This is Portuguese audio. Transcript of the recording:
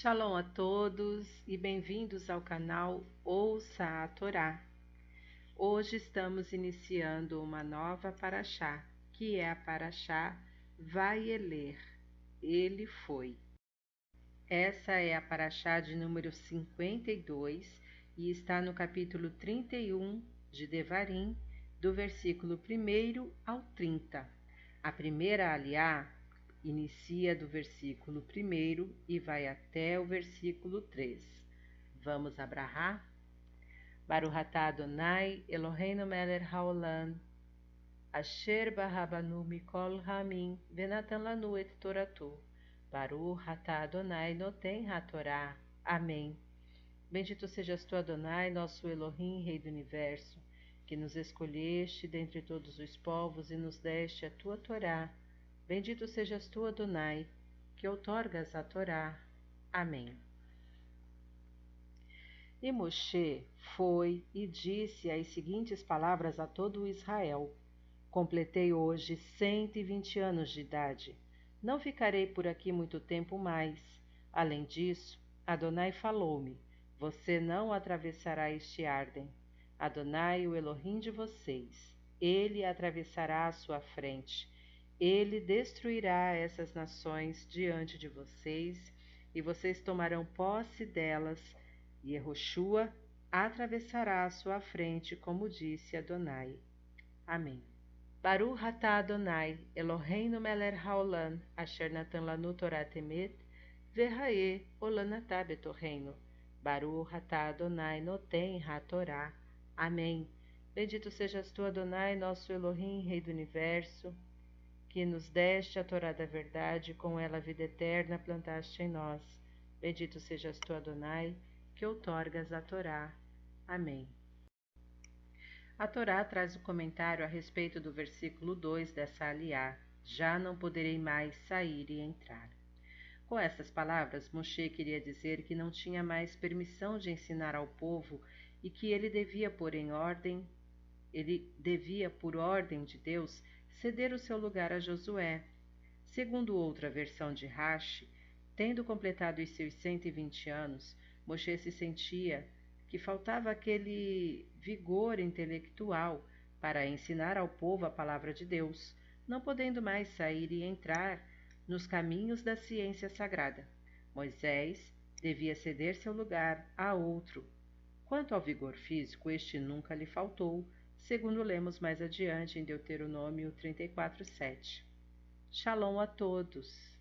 Shalom a todos e bem-vindos ao canal Ouça a Torá. Hoje estamos iniciando uma nova paraxá, que é a paraxá Vaieler. Ele foi. Essa é a paraxá de número 52 e está no capítulo 31 de Devarim, do versículo 1 ao 30. A primeira aliá inicia do versículo 1 e vai até o versículo 3. Vamos abrahar? Baruch atah Adonai Eloheinu melech haolam Asher barabanu mikol ramin venatan lanu et toratu Baruch atah Adonai noten hatorá. Amém. Bendito sejas tu, Adonai, nosso Elohim, Rei do Universo, que nos escolheste dentre todos os povos e nos deste a tua Torá Bendito sejas tu, Adonai, que outorgas a Torá. Amém. E Moshe foi e disse as seguintes palavras a todo Israel: Completei hoje cento e vinte anos de idade. Não ficarei por aqui muito tempo mais. Além disso, Adonai falou-me: Você não atravessará este Arden. Adonai, o Elohim de vocês, ele atravessará à sua frente ele destruirá essas nações diante de vocês, e vocês tomarão posse delas, e Yehoshua atravessará a sua frente, como disse Adonai. Amém. Baruch atah Adonai, Eloheinu melech haolam, asher natan lanu Torah temet, verrae olanatah betorreino. Baruch atah Adonai noten ha-Torah. Amém. Bendito sejas tu, Adonai, nosso Elohim, Rei do Universo, que nos deste a Torá da verdade, com ela a vida eterna plantaste em nós. Bendito sejas tu, Adonai, que outorgas a Torá. Amém. A Torá traz o comentário a respeito do versículo 2 dessa aliá: Já não poderei mais sair e entrar. Com essas palavras, Moshe queria dizer que não tinha mais permissão de ensinar ao povo e que ele devia pôr em ordem, ele devia, por ordem de Deus, ceder o seu lugar a Josué. Segundo outra versão de Rashi, tendo completado os seus 120 anos, Moshe se sentia que faltava aquele vigor intelectual para ensinar ao povo a palavra de Deus, não podendo mais sair e entrar nos caminhos da ciência sagrada. Moisés devia ceder seu lugar a outro. Quanto ao vigor físico, este nunca lhe faltou, segundo lemos mais adiante em Deuteronômio 34:7. Shalom a todos.